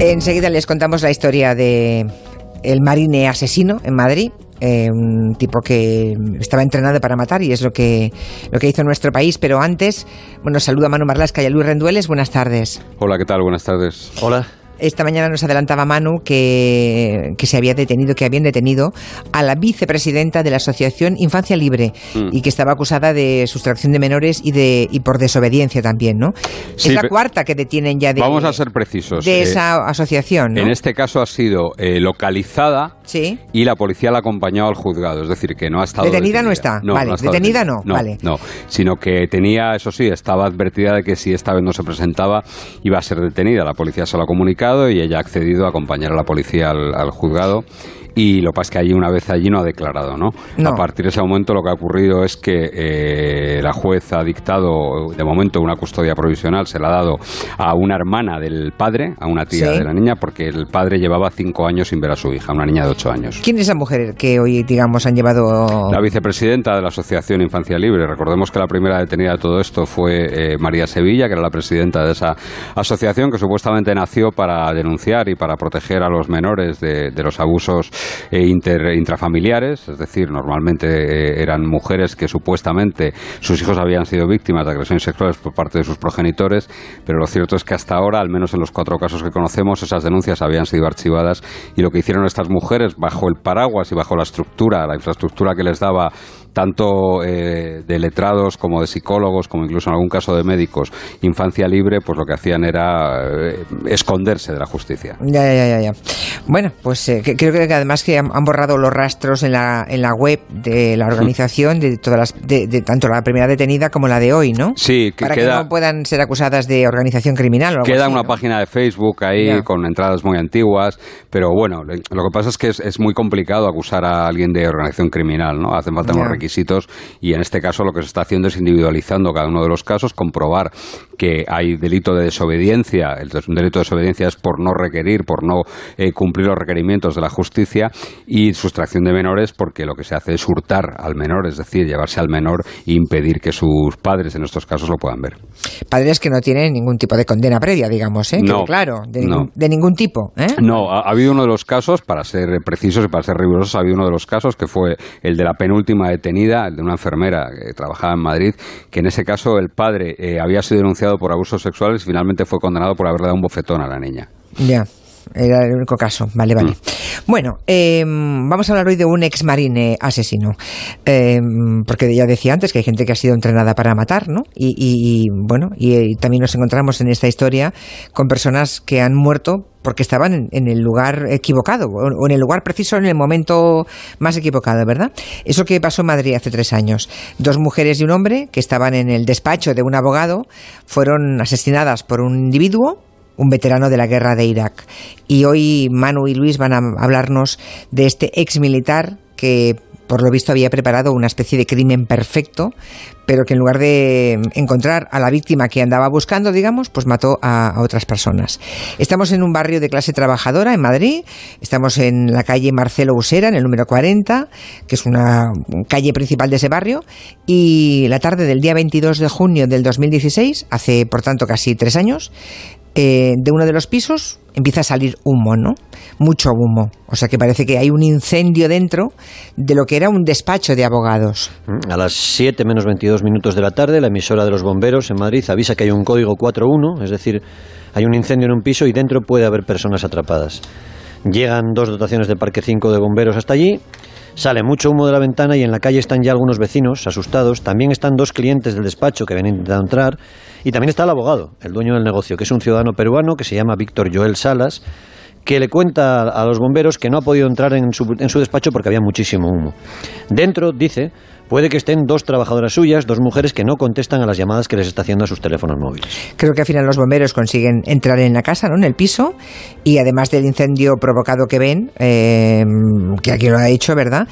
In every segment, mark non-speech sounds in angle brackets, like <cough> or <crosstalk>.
Enseguida les contamos la historia de el marine asesino en Madrid. Eh, un tipo que estaba entrenado para matar y es lo que, lo que hizo en nuestro país. Pero antes, bueno, saludo a Manu Marlasca y a Luis Rendueles. Buenas tardes. Hola, ¿qué tal? Buenas tardes. Hola. Esta mañana nos adelantaba Manu que, que, se había detenido, que habían detenido a la vicepresidenta de la Asociación Infancia Libre mm. y que estaba acusada de sustracción de menores y de y por desobediencia también, ¿no? Sí, es la cuarta que detienen ya de Vamos a ser precisos. de esa asociación, ¿no? En este caso ha sido eh, localizada Sí. y la policía la ha acompañado al juzgado, es decir, que no ha estado Detenida no está, vale, ha estado detenida no, no, vale. no, sino que tenía, eso sí, estaba advertida de que si esta vez no se presentaba iba a ser detenida. La policía se lo ha comunicado y ella ha accedido a acompañar a la policía al, al juzgado y lo que pasa es que allí una vez allí no ha declarado, ¿no? No. A partir de ese momento lo que ha ocurrido es que eh, la juez ha dictado de momento una custodia provisional, se la ha dado a una hermana del padre, a una tía Sí. de la niña, porque el padre llevaba cinco años sin ver a su hija, una niña de ocho años. ¿Quién es esa mujer que hoy, digamos, han llevado... La vicepresidenta de la Asociación Infancia Libre. Recordemos que la primera detenida de todo esto fue eh, María Sevilla, que era la presidenta de esa asociación, que supuestamente nació para denunciar y para proteger a los menores de, de los abusos eh, inter- intrafamiliares. Es decir, normalmente eh, eran mujeres que supuestamente sus hijos habían sido víctimas de agresiones sexuales por parte de sus progenitores, pero lo cierto es que hasta ahora, al menos en los cuatro casos que conocemos, esas denuncias habían sido archivadas y lo que hicieron estas mujeres bajo el paraguas y bajo la estructura, la infraestructura que les daba tanto eh, de letrados como de psicólogos, como incluso en algún caso de médicos, infancia libre, pues lo que hacían era eh, esconderse de la justicia. Ya, ya, ya, ya. Bueno, pues eh, que- creo que además que han, han borrado los rastros en la, en la web de la organización de todas las, de, de tanto la primera detenida como la de hoy, ¿no? Sí, que Para queda, que no puedan ser acusadas de organización criminal o algo Queda así, una ¿no? página de Facebook ahí Ya. con entradas muy antiguas, pero bueno, lo que pasa es que es, es muy complicado acusar a alguien de organización criminal, ¿no? Hacen falta unos requisitos y en este caso lo que se está haciendo es individualizando cada uno de los casos, comprobar que hay delito de desobediencia, el delito de desobediencia es por no requerir, por no eh, cumplir los requerimientos de la justicia y sustracción de menores porque lo que se hace es hurtar al menor, es decir, llevarse al menor e impedir que sus padres en estos casos lo puedan ver. Padres que no tienen ningún tipo de condena previa, digamos, ¿eh? No, claro, de, no. ningún, de ningún tipo, ¿eh? No, ha, ha habido uno de los casos, para ser precisos y para ser rigurosos, ha habido uno de los casos que fue el de la penúltima el de una enfermera que trabajaba en Madrid, que en ese caso el padre eh, había sido denunciado por abusos sexuales y finalmente fue condenado por haberle dado un bofetón a la niña. Era el único caso. Vale, vale. Mm. Bueno, eh, vamos a hablar hoy de un ex marine asesino. Eh, porque ya decía antes que hay gente que ha sido entrenada para matar, ¿no? Y, y- y, bueno, y, eh, también nos encontramos en esta historia con personas que han muerto porque estaban en, en el lugar equivocado o, o en el lugar preciso en el momento más equivocado, ¿verdad? Eso que pasó en Madrid hace tres años. Dos mujeres y un hombre que estaban en el despacho de un abogado fueron asesinadas por un individuo un veterano de la guerra de Irak. Y hoy Manu y Luis van a hablarnos de este ex militar que por lo visto había preparado una especie de crimen perfecto, pero que en lugar de encontrar a la víctima que andaba buscando, digamos, pues mató a, a otras personas. Estamos en un barrio de clase trabajadora en Madrid, estamos en la calle Marcelo Usera, en el número 40, que es una calle principal de ese barrio, y la tarde del día 22 de junio del 2016, hace por tanto casi tres años, eh, de uno de los pisos empieza a salir humo, ¿no? Mucho humo. O sea que parece que hay un incendio dentro de lo que era un despacho de abogados. A las 7 menos 22 minutos de la tarde, la emisora de los bomberos en Madrid avisa que hay un código 41, es decir, hay un incendio en un piso y dentro puede haber personas atrapadas. Llegan dos dotaciones de Parque 5 de bomberos hasta allí, sale mucho humo de la ventana y en la calle están ya algunos vecinos asustados. También están dos clientes del despacho que habían intentado entrar y también está el abogado, el dueño del negocio, que es un ciudadano peruano que se llama Víctor Joel Salas que le cuenta a los bomberos que no ha podido entrar en su, en su despacho porque había muchísimo humo. Dentro, dice, puede que estén dos trabajadoras suyas, dos mujeres que no contestan a las llamadas que les está haciendo a sus teléfonos móviles. Creo que al final los bomberos consiguen entrar en la casa, ¿no? En el piso. Y además del incendio provocado que ven, eh, que aquí lo ha hecho, ¿verdad?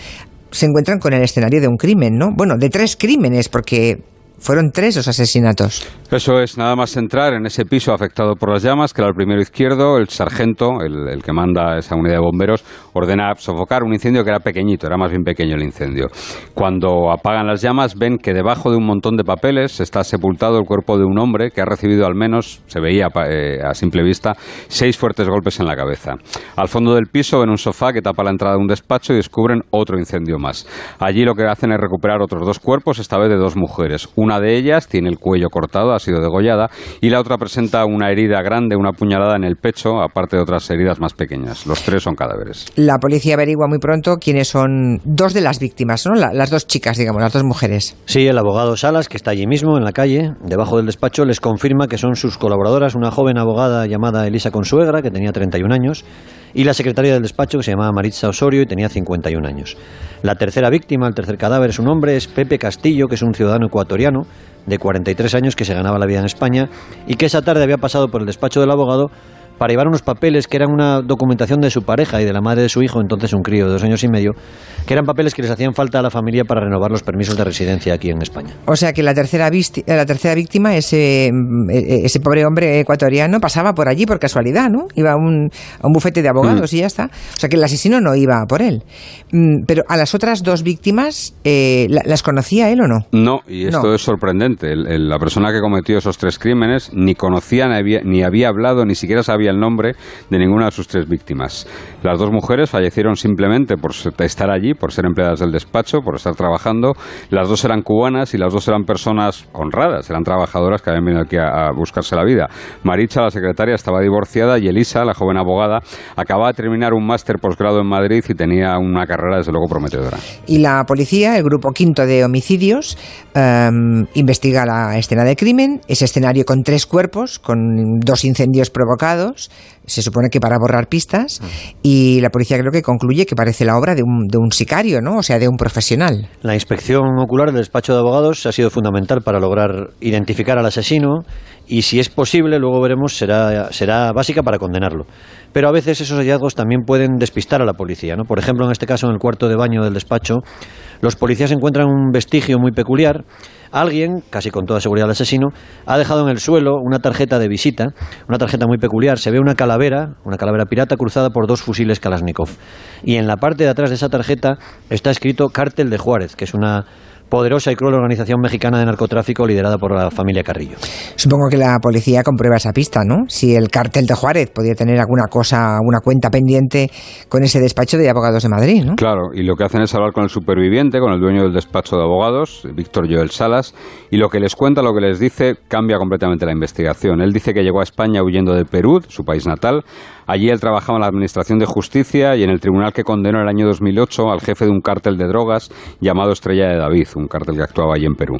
Se encuentran con el escenario de un crimen, ¿no? Bueno, de tres crímenes, porque fueron tres los asesinatos. Eso es, nada más entrar en ese piso afectado por las llamas, que era el primero izquierdo, el sargento, el, que manda esa unidad de bomberos, ordena sofocar un incendio que era pequeñito, era más bien pequeño el incendio. Cuando apagan las llamas, ven que debajo de un montón de papeles está sepultado el cuerpo de un hombre que ha recibido al menos, se veía eh, a simple vista, seis fuertes golpes en la cabeza. Al fondo del piso ven un sofá que tapa la entrada de un despacho y descubren otro incendio más. Allí lo que hacen es recuperar otros dos cuerpos, esta vez de dos mujeres. De ellas tiene el cuello cortado, ha sido degollada, y la otra presenta una herida grande, una puñalada en el pecho, aparte de otras heridas más pequeñas. Los tres son cadáveres. La policía averigua muy pronto quiénes son dos de las víctimas, ¿no? las dos chicas, digamos, las dos mujeres. Sí, el abogado Salas, que está allí mismo, en la calle, debajo del despacho, les confirma que son sus colaboradoras, una joven abogada llamada Elisa Consuegra, que tenía 31 años, y la secretaria del despacho, que se llamaba Maritza Osorio y tenía 51 años. La tercera víctima, el tercer cadáver, su nombre es Pepe Castillo, que es un ciudadano ecuatoriano de 43 años que se ganaba la vida en España y que esa tarde había pasado por el despacho del abogado para llevar unos papeles que eran una documentación de su pareja y de la madre de su hijo, entonces un crío de dos años y medio, que eran papeles que les hacían falta a la familia para renovar los permisos de residencia aquí en España. O sea que la tercera, la tercera víctima, ese, mm, e, e, ese pobre hombre ecuatoriano, pasaba por allí por casualidad, ¿no? Iba a un, a un bufete de abogados mm. y ya está. O sea que el asesino no iba por él. Mm, pero a las otras dos víctimas, eh, ¿las conocía él o no? No, y esto es sorprendente. la persona que cometió esos tres crímenes ni conocía, ni había, ni había hablado, ni siquiera sabía el nombre de ninguna de sus tres víctimas. Las dos mujeres fallecieron simplemente por estar allí, por ser empleadas del despacho, por estar trabajando. Las dos eran cubanas y las dos eran personas honradas, eran trabajadoras que habían venido aquí a, buscarse la vida. Maricha, la secretaria, estaba divorciada y Elisa, la joven abogada, acababa de terminar un máster posgrado en Madrid y tenía una carrera desde luego prometedora. Y la policía, el grupo quinto de homicidios, em, investiga la escena de crimen, ese escenario con tres cuerpos, con dos incendios provocados, se supone que para borrar pistas, y la policía creo que concluye que parece la obra de un, de un sicario, ¿no? O sea, de un profesional. La inspección ocular del despacho de abogados ha sido fundamental para lograr identificar al asesino y si es posible, luego veremos, será, será básica para condenarlo. Pero a veces esos hallazgos también pueden despistar a la policía. ¿no? Por ejemplo, en este caso, en el cuarto de baño del despacho, los policías encuentran un vestigio muy peculiar. Alguien, casi con toda seguridad el asesino, ha dejado en el suelo una tarjeta de visita, una tarjeta muy peculiar. Se ve una calavera, una calavera pirata cruzada por dos fusiles Kalashnikov. Y en la parte de atrás de esa tarjeta está escrito Cártel de Juárez, que es una poderosa y cruel organización mexicana de narcotráfico liderada por la familia Carrillo. Supongo que la policía comprueba esa pista, ¿no? Si el cártel de Juárez podía tener alguna cosa, alguna cuenta pendiente con ese despacho de abogados de Madrid, ¿no? Claro, y lo que hacen es hablar con el superviviente, con el dueño del despacho de abogados, Víctor Joel Salas, y lo que les cuenta, lo que les dice, cambia completamente la investigación. Él dice que llegó a España huyendo de Perú, su país natal, Allí él trabajaba en la Administración de Justicia y en el tribunal que condenó en el año 2008 al jefe de un cártel de drogas llamado Estrella de David, un cártel que actuaba allí en Perú.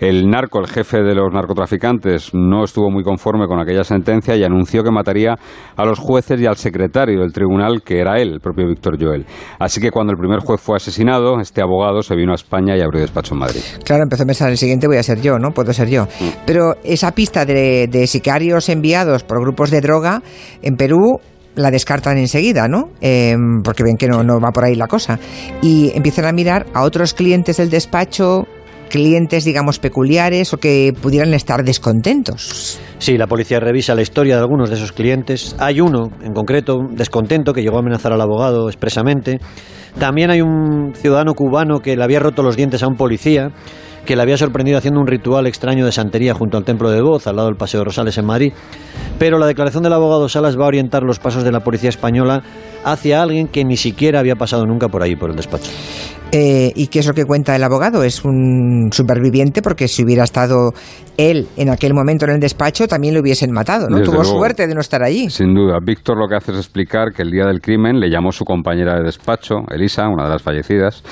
El narco, el jefe de los narcotraficantes, no estuvo muy conforme con aquella sentencia y anunció que mataría a los jueces y al secretario del tribunal, que era él, el propio Víctor Joel. Así que cuando el primer juez fue asesinado, este abogado se vino a España y abrió despacho en Madrid. Claro, empezó a pensar, el siguiente voy a ser yo, ¿no? Puedo ser yo. Mm. Pero esa pista de, de sicarios enviados por grupos de droga en Perú la descartan enseguida, ¿no? Em, porque ven que no, no va por ahí la cosa. Y empiezan a mirar a otros clientes del despacho, clientes, digamos, peculiares o que pudieran estar descontentos. Sí, la policía revisa la historia de algunos de esos clientes. Hay uno, en concreto, descontento, que llegó a amenazar al abogado expresamente. También hay un ciudadano cubano que le había roto los dientes a un policía que le había sorprendido haciendo un ritual extraño de santería junto al Templo de Voz, al lado del Paseo Rosales en Madrid. Pero la declaración del abogado Salas va a orientar los pasos de la policía española hacia alguien que ni siquiera había pasado nunca por ahí, por el despacho. Eh, ¿Y qué es lo que cuenta el abogado? Es un superviviente porque si hubiera estado él en aquel momento en el despacho también lo hubiesen matado, ¿no? Tuvo suerte de no estar allí. Sin duda. Víctor lo que hace es explicar que el día del crimen le llamó su compañera de despacho, Elisa, una de las fallecidas.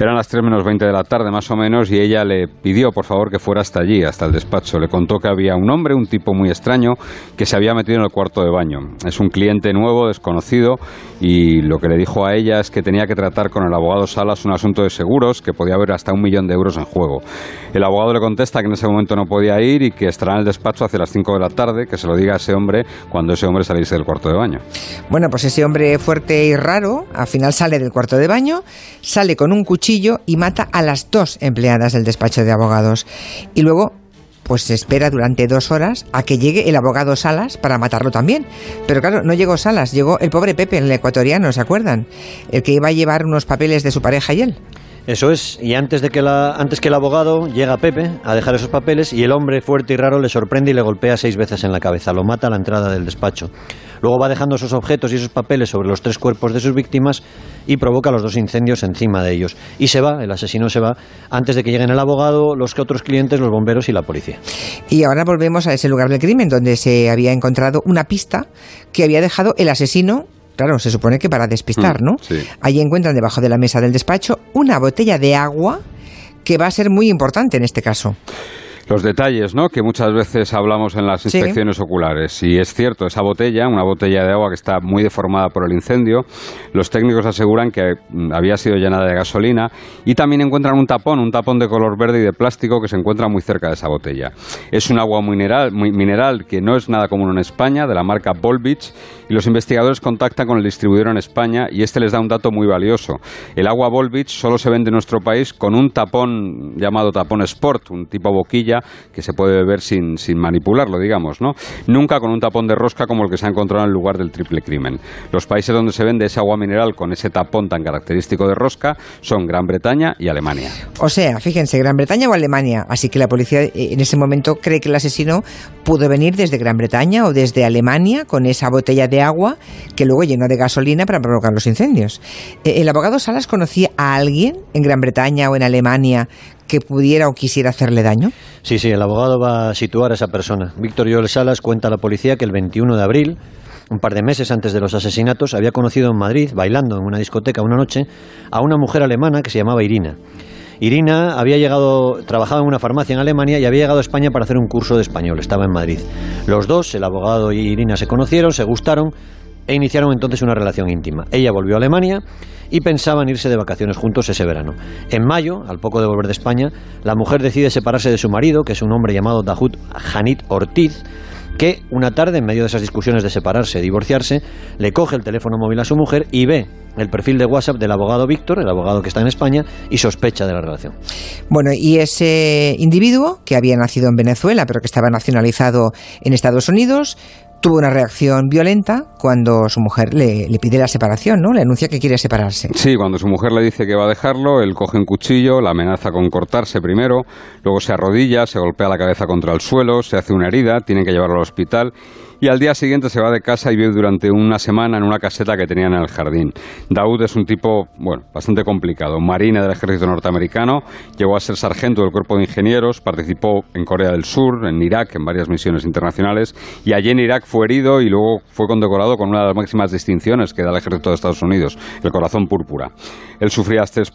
Eran las 3 menos 20 de la tarde más o menos y ella le pidió por favor que fuera hasta allí, hasta el despacho. Le contó que había un hombre, un tipo muy extraño, que se había metido en el cuarto de baño. Es un cliente nuevo, desconocido, y lo que le dijo a ella es que tenía que tratar con el abogado Salas un asunto de seguros, que podía haber hasta un millón de euros en juego. El abogado le contesta que en ese momento no podía ir y que estará en el despacho hacia las 5 de la tarde, que se lo diga a ese hombre cuando ese hombre saliese del cuarto de baño. Bueno, pues ese hombre fuerte y raro al final sale del cuarto de baño, sale con un cuchillo y mata a las dos empleadas del despacho de abogados. Y luego pues se espera durante dos horas a que llegue el abogado Salas para matarlo también. Pero claro, no llegó Salas, llegó el pobre Pepe, el ecuatoriano, ¿se acuerdan? El que iba a llevar unos papeles de su pareja y él. Eso es, y antes, de que la, antes que el abogado llega Pepe a dejar esos papeles y el hombre fuerte y raro le sorprende y le golpea seis veces en la cabeza, lo mata a la entrada del despacho. Luego va dejando esos objetos y esos papeles sobre los tres cuerpos de sus víctimas y provoca los dos incendios encima de ellos. Y se va, el asesino se va, antes de que lleguen el abogado, los otros clientes, los bomberos y la policía. Y ahora volvemos a ese lugar del crimen donde se había encontrado una pista que había dejado el asesino Claro, se supone que para despistar, mm, ¿no? Sí. Allí encuentran debajo de la mesa del despacho una botella de agua que va a ser muy importante en este caso los detalles, ¿no? Que muchas veces hablamos en las inspecciones oculares. Y es cierto, esa botella, una botella de agua que está muy deformada por el incendio, los técnicos aseguran que mm, había sido llenada de gasolina y también encuentran un tapón, un tapón de color verde y de plástico que se encuentra muy cerca de esa botella. Es un agua mineral, muy mineral que no es nada común en España, de la marca Volbich, y los investigadores contactan con el distribuidor en España y este les da un dato muy valioso. El agua Volbich solo se vende en nuestro país con un tapón llamado tapón Sport, un tipo boquilla que se puede beber sin, sin manipularlo, digamos, ¿no? Nunca con un tapón de rosca como el que se ha encontrado en el lugar del triple crimen. Los países donde se vende ese agua mineral con ese tapón tan característico de rosca son Gran Bretaña y Alemania. O sea, fíjense, Gran Bretaña o Alemania. Así que la policía eh, en ese momento cree que el asesino pudo venir desde Gran Bretaña o desde Alemania con esa botella de agua que luego llenó de gasolina para provocar los incendios. Eh, ¿El abogado Salas conocía a alguien en Gran Bretaña o en Alemania que pudiera o quisiera hacerle daño? Sí, sí, el abogado va a situar a esa persona. Víctor Joel Salas cuenta a la policía que el 21 de abril, un par de meses antes de los asesinatos, había conocido en Madrid, bailando en una discoteca una noche, a una mujer alemana que se llamaba Irina. Irina había llegado, trabajaba en una farmacia en Alemania y había llegado a España para hacer un curso de español. Estaba en Madrid. Los dos, el abogado y Irina, se conocieron, se gustaron e iniciaron entonces una relación íntima. Ella volvió a Alemania y pensaban irse de vacaciones juntos ese verano. En mayo, al poco de volver de España, la mujer decide separarse de su marido, que es un hombre llamado Dahut Hanit Ortiz, que una tarde, en medio de esas discusiones de separarse, divorciarse, le coge el teléfono móvil a su mujer y ve el perfil de WhatsApp del abogado Víctor, el abogado que está en España, y sospecha de la relación. Bueno, y ese individuo, que había nacido en Venezuela, pero que estaba nacionalizado en Estados Unidos, tuvo una reacción violenta cuando su mujer le, le, pide la separación, ¿no? Le anuncia que quiere separarse. Sí, cuando su mujer le dice que va a dejarlo, él coge un cuchillo, la amenaza con cortarse primero, luego se arrodilla, se golpea la cabeza contra el suelo, se hace una herida, tienen que llevarlo al hospital y al día siguiente se va de casa y vive durante una semana en una caseta que tenían en el jardín. Daud es un tipo, bueno, bastante complicado, marine del ejército norteamericano, llegó a ser sargento del cuerpo de ingenieros, participó en Corea del Sur, en Irak, en varias misiones internacionales y allí en Irak fue herido y luego fue condecorado con una de las máximas distinciones que da el ejército de Estados Unidos, el corazón púrpura. Él sufría estrés,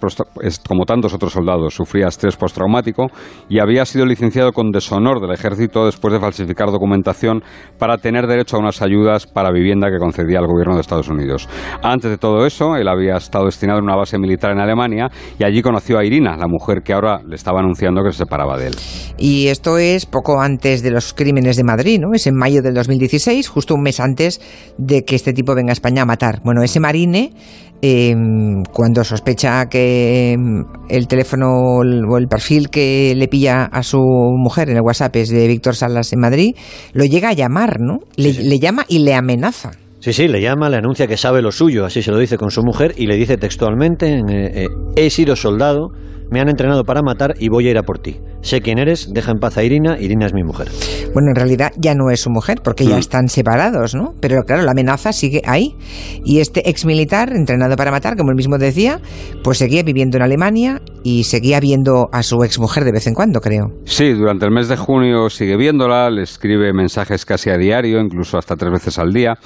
como tantos otros soldados, sufría estrés postraumático y había sido licenciado con deshonor del ejército después de falsificar documentación para tener tener derecho a unas ayudas para vivienda que concedía el gobierno de Estados Unidos. Antes de todo eso, él había estado destinado a una base militar en Alemania y allí conoció a Irina, la mujer que ahora le estaba anunciando que se separaba de él. Y esto es poco antes de los crímenes de Madrid, ¿no? Es en mayo del 2016, justo un mes antes de que este tipo venga a España a matar. Bueno, ese marine eh, cuando sospecha que em, el teléfono o el perfil que le pilla a su mujer en el WhatsApp es de Víctor Salas en Madrid, lo llega a llamar, ¿no? Le, le llama y le amenaza. Sí, sí, le llama, le anuncia que sabe lo suyo, así se lo dice con su mujer y le dice textualmente, eh, eh, he sido soldado, me han entrenado para matar y voy a ir a por ti. Sé quién eres, deja en paz a Irina, Irina es mi mujer. Bueno, en realidad ya no es su mujer, porque ya mm. están separados, ¿no? Pero claro, la amenaza sigue ahí. Y este ex militar, entrenado para matar, como él mismo decía, pues seguía viviendo en Alemania y seguía viendo a su ex mujer de vez en cuando, creo. Sí, durante el mes de junio sigue viéndola, le escribe mensajes casi a diario, incluso hasta tres veces al día.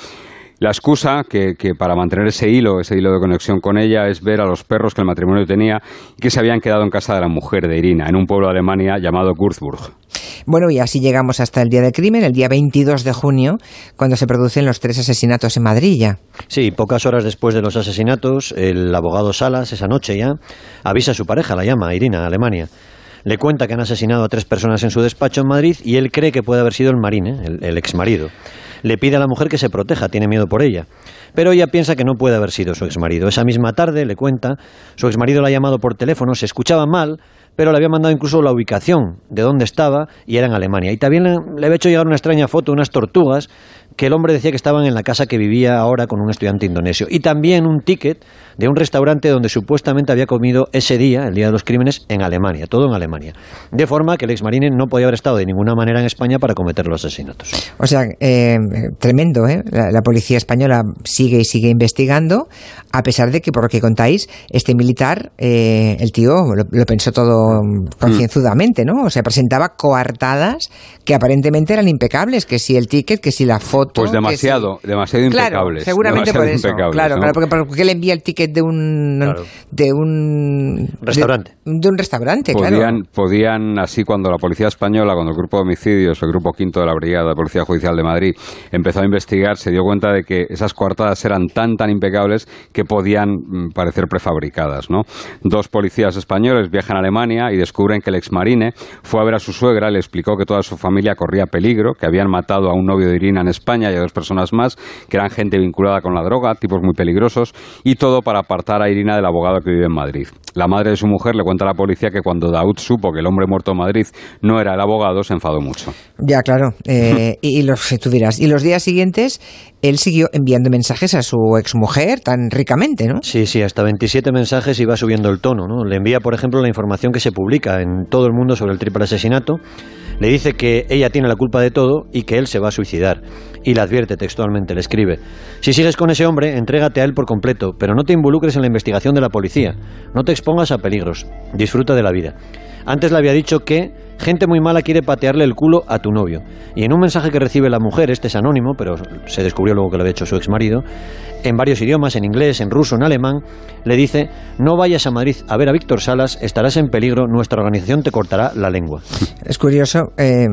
La excusa que, para mantener ese hilo, ese hilo de conexión con ella, es ver a los perros que el matrimonio tenía y que se habían quedado en casa de la mujer de Irina, en un pueblo de Alemania llamado Würzburg. Bueno, y así llegamos hasta el día del crimen, el día 22 de junio, cuando se producen los tres asesinatos en Madrid ya. Sí, pocas horas después de los asesinatos, el abogado Salas, esa noche ya, avisa a su pareja, la llama, Irina, Alemania. Le cuenta que han asesinado a tres personas en su despacho en Madrid y él cree que puede haber sido el marine, el, el exmarido le pide a la mujer que se proteja, tiene miedo por ella. Pero ella piensa que no puede haber sido su exmarido. Esa misma tarde, le cuenta, su exmarido la ha llamado por teléfono, se escuchaba mal, pero le había mandado incluso la ubicación de dónde estaba y era en Alemania. Y también le, le había hecho llegar una extraña foto, unas tortugas que el hombre decía que estaban en la casa que vivía ahora con un estudiante indonesio. Y también un ticket de un restaurante donde supuestamente había comido ese día, el día de los crímenes, en Alemania, todo en Alemania. De forma que el exmarine no podía haber estado de ninguna manera en España para cometer los asesinatos. O sea, eh, tremendo, ¿eh? La, policía española sigue y sigue investigando, a pesar de que, por lo que contáis, este militar, eh, el tío lo, pensó todo concienzudamente, ¿no? O sea, presentaba coartadas que aparentemente eran impecables, que si el ticket, que si la foto pues demasiado, demasiado impecables. seguramente por eso. Claro, claro, porque, porque le envía el ticket de un de un restaurante. De, un restaurante, podían, Podían, así cuando la policía española, cuando el grupo de homicidios, el grupo quinto de la Brigada de Policía Judicial de Madrid, empezó a investigar, se dio cuenta de que esas coartadas eran tan tan impecables que podían mm, parecer prefabricadas, ¿no? Dos policías españoles viajan a Alemania y descubren que el exmarine fue a ver a su suegra, le explicó que toda su familia corría peligro, que habían matado a un novio de Irina en España y a dos personas más, que eran gente vinculada con la droga, tipos muy peligrosos, y todo para apartar a Irina del abogado que vive en Madrid. La madre de su mujer le cuenta a la policía que cuando Daud supo que el hombre muerto en Madrid no era el abogado, se enfadó mucho. Ya, claro. Eh, <laughs> y, los, tú dirás, y los días siguientes él siguió enviando mensajes a su exmujer tan ricamente, ¿no? Sí, sí, hasta 27 mensajes y va subiendo el tono, ¿no? Le envía, por ejemplo, la información que se publica en todo el mundo sobre el triple asesinato. Le dice que ella tiene la culpa de todo y que él se va a suicidar. Y le advierte textualmente, le escribe, si sigues con ese hombre, entrégate a él por completo, pero no te involucres en la investigación de la policía, no te expongas a peligros, disfruta de la vida. Antes le había dicho que gente muy mala quiere patearle el culo a tu novio. Y en un mensaje que recibe la mujer, este es anónimo, pero se descubrió luego que lo había hecho su exmarido, en varios idiomas, en inglés, en ruso, en alemán, le dice, no vayas a Madrid a ver a Víctor Salas, estarás en peligro, nuestra organización te cortará la lengua. <laughs> Es curioso, eh,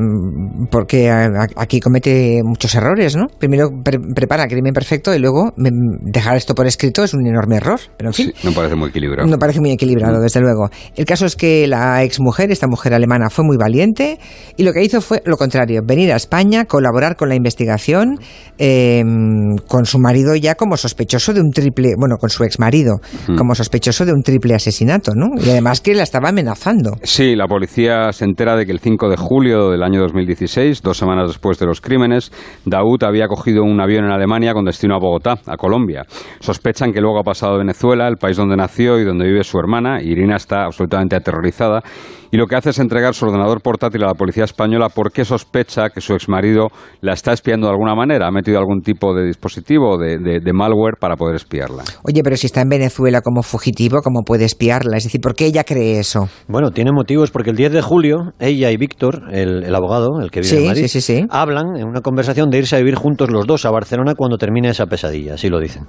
porque aquí comete muchos errores, ¿no? Primero prepara el crimen perfecto y luego dejar esto por escrito es un enorme error. Pero en fin. no parece muy equilibrado. No parece muy equilibrado, desde luego. El caso es que la exmujer, esta mujer alemana, fue muy valiente y lo que hizo fue lo contrario, venir a España, colaborar con la investigación, eh, con su marido ya como sospechoso de un triple, bueno, con su ex marido, como sospechoso de un triple asesinato, ¿no? Y además que la estaba amenazando. Sí, la policía se entera de que el 5 de julio del año 2016, dos semanas después de los crímenes, Daud había cogido un avión en Alemania con destino a Bogotá, a Colombia. Sospechan que luego ha pasado a Venezuela, el país donde nació y donde vive su hermana. Irina está absolutamente aterrorizada y lo que hace es entregar su ordenador portátil a la policía española porque sospecha que su exmarido la está espiando de alguna manera, ha metido algún tipo de dispositivo de, de, malware para poder espiarla. Oye, pero si está en Venezuela como fugitivo, ¿cómo puede espiarla? Es decir, ¿por qué ella cree eso? Bueno, tiene motivos porque el 10 de julio ella y Víctor, el, abogado, el que vive en Madrid, hablan en una conversación de irse a vivir juntos los dos a Barcelona cuando termine esa pesadilla, así lo dicen.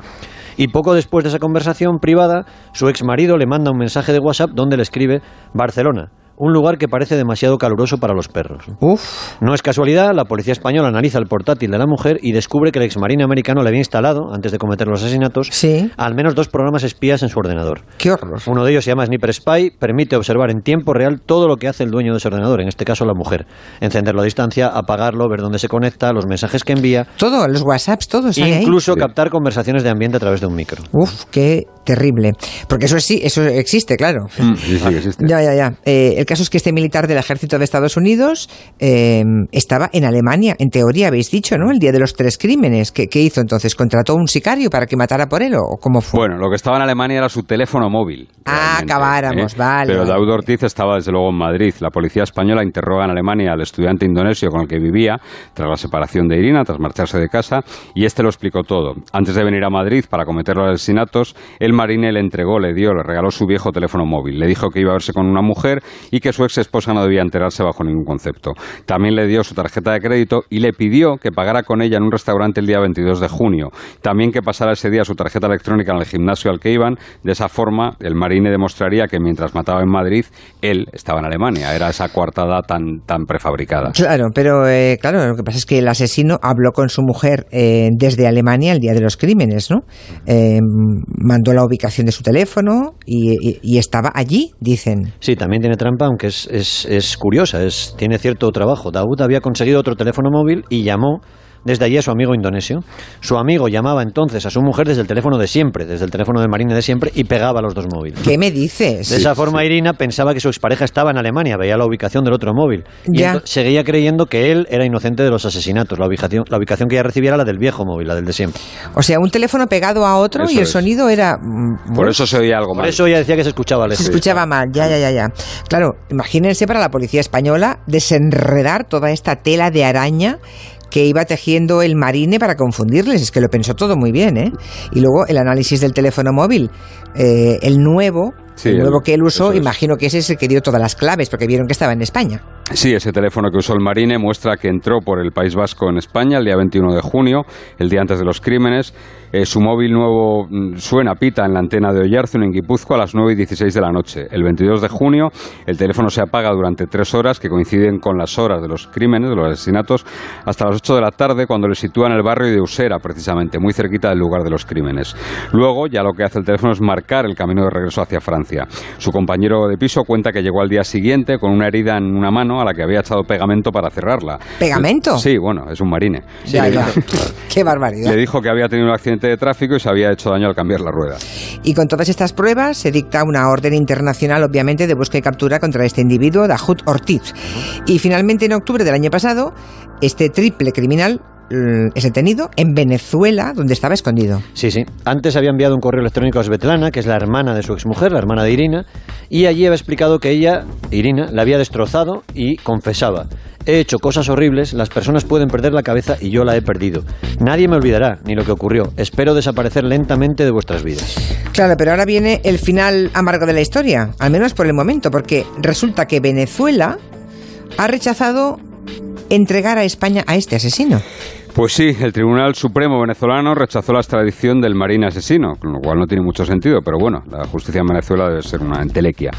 Y poco después de esa conversación privada, su exmarido le manda un mensaje de WhatsApp donde le escribe Barcelona un lugar que parece demasiado caluroso para los perros. Uf. No es casualidad, la policía española analiza el portátil de la mujer y descubre que el exmarine americano le había instalado, antes de cometer los asesinatos, al menos dos programas espías en su ordenador. ¡Qué horror! Uno de ellos se llama Sniper Spy, permite observar en tiempo real todo lo que hace el dueño de ese ordenador, en este caso la mujer. Encenderlo a distancia, apagarlo, ver dónde se conecta, los mensajes que envía. Todo, los WhatsApps, todos. Incluso captar conversaciones de ambiente a través de un micro. Uf, qué terrible. Porque eso sí, eso existe, claro. Mm, sí, sí, existe. Ya, ya, ya. Eh, el caso es que este militar del ejército de Estados Unidos eh, estaba en Alemania, en teoría habéis dicho, ¿no? El día de los tres crímenes. ¿Qué, hizo entonces? ¿Contrató un sicario para que matara por él o cómo fue? Bueno, lo que estaba en Alemania era su teléfono móvil. Ah, acabáramos, ¿eh? vale. Pero Daud Ortiz estaba desde luego en Madrid. La policía española interroga en Alemania al estudiante indonesio con el que vivía tras la separación de Irina, tras marcharse de casa, y este lo explicó todo. Antes de venir a Madrid para cometer los asesinatos, el marine le entregó, le dio, le regaló su viejo teléfono móvil. Le dijo que iba a verse con una mujer y que su ex esposa no debía enterarse bajo ningún concepto. También le dio su tarjeta de crédito y le pidió que pagara con ella en un restaurante el día 22 de junio. También que pasara ese día su tarjeta electrónica en el gimnasio al que iban. De esa forma, el marine demostraría que mientras mataba en Madrid, él estaba en Alemania. Era esa coartada tan, tan prefabricada. Claro, pero eh, claro, lo que pasa es que el asesino habló con su mujer eh, desde Alemania el día de los crímenes, ¿no? Eh, mandó la ubicación de su teléfono y, y, estaba allí, dicen. Sí, también tiene trampa, aunque es, es, es curiosa, es, tiene cierto trabajo. Daud había conseguido otro teléfono móvil y llamó desde allí a su amigo indonesio. Su amigo llamaba entonces a su mujer desde el teléfono de siempre, desde el teléfono de Marine de siempre, y pegaba los dos móviles. ¿Qué me dices? De esa forma, Irina pensaba que su expareja estaba en Alemania, veía la ubicación del otro móvil. Y seguía creyendo que él era inocente de los asesinatos. La ubicación, la ubicación que ella recibía era la del viejo móvil, la del de siempre. O sea, un teléfono pegado a otro y el sonido era. Mm, Por eso se oía algo mal. Por eso ella decía que se escuchaba lejos. Se escuchaba mal, ya, ya, ya, ya. Claro, imagínense para la policía española desenredar toda esta tela de araña que iba tejiendo el marine para confundirles. Es que lo pensó todo muy bien, ¿eh? Y luego el análisis del teléfono móvil, eh, el nuevo, el nuevo que él usó, imagino que ese es el que dio todas las claves, porque vieron que estaba en España. Sí, ese teléfono que usó el Marine muestra que entró por el País Vasco en España el día 21 de junio, el día antes de los crímenes. Eh, su móvil nuevo mm, suena, pita en la antena de Oyarzun, en Guipúzcoa, a las 9 y 16 de la noche. El 22 de junio, el teléfono se apaga durante tres horas, que coinciden con las horas de los crímenes, de los asesinatos, hasta las 8 de la tarde, cuando le sitúa en el barrio de Usera, precisamente, muy cerquita del lugar de los crímenes. Luego, ya lo que hace el teléfono es marcar el camino de regreso hacia Francia. Su compañero de piso cuenta que llegó al día siguiente con una herida en una mano a la que había echado pegamento para cerrarla. ¿Pegamento? Sí, bueno, es un marine. <laughs> Qué barbaridad. Le dijo que había tenido un accidente de tráfico y se había hecho daño al cambiar la rueda. Y con todas estas pruebas se dicta una orden internacional, obviamente, de búsqueda y captura contra este individuo, Dahut Ortiz. Y finalmente, en octubre del año pasado, este triple criminal Mm, es detenido en Venezuela, donde estaba escondido. Sí, sí. Antes había enviado un correo electrónico a Svetlana, que es la hermana de su exmujer, la hermana de Irina, y allí había explicado que ella, Irina, la había destrozado y confesaba. He hecho cosas horribles, las personas pueden perder la cabeza y yo la he perdido. Nadie me olvidará, ni lo que ocurrió. Espero desaparecer lentamente de vuestras vidas. Claro, pero ahora viene el final amargo de la historia, al menos por el momento, porque resulta que Venezuela ha rechazado entregar a España a este asesino. Pues sí, el Tribunal Supremo venezolano rechazó la extradición del marine asesino, con lo cual no tiene mucho sentido, pero bueno, la justicia en Venezuela debe ser una entelequia.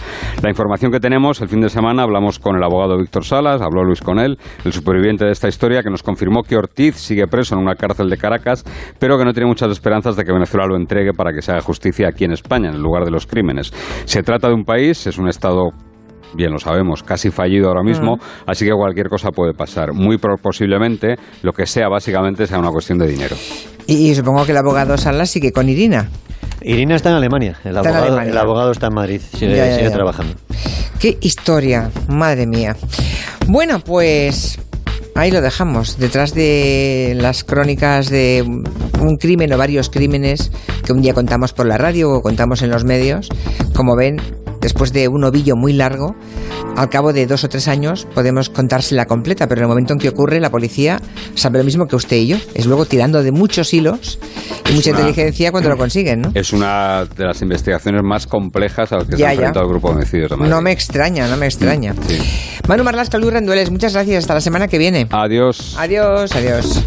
La información que tenemos, el fin de semana hablamos con el abogado Víctor Salas, habló Luis con él, el superviviente de esta historia, que nos confirmó que Ortiz sigue preso en una cárcel de Caracas, pero que no tiene muchas esperanzas de que Venezuela lo entregue para que se haga justicia aquí en España, en el lugar de los crímenes. Se trata de un país, es un Estado bien lo sabemos, casi fallido ahora mismo, así que cualquier cosa puede pasar. Muy posiblemente lo que sea básicamente sea una cuestión de dinero. Y, supongo que el abogado Salas sigue con Irina. Irina está en Alemania, el, abogado, el abogado está en Madrid, sigue, trabajando. Qué historia, madre mía. Bueno, pues ahí lo dejamos, detrás de las crónicas de un crimen o varios crímenes que un día contamos por la radio o contamos en los medios. Como ven, después de un ovillo muy largo, al cabo de dos o tres años podemos contársela completa, pero en el momento en que ocurre la policía sabe lo mismo que usted y yo. Es luego tirando de muchos hilos y mucha inteligencia cuando lo consiguen, ¿no? Es una de las investigaciones más complejas a las que se ha enfrentado el grupo de homicidios No me extraña, no me extraña. Mm, Manu Marlasca, Luis Rendueles, muchas gracias. Hasta la semana que viene. Adiós. Adiós, adiós.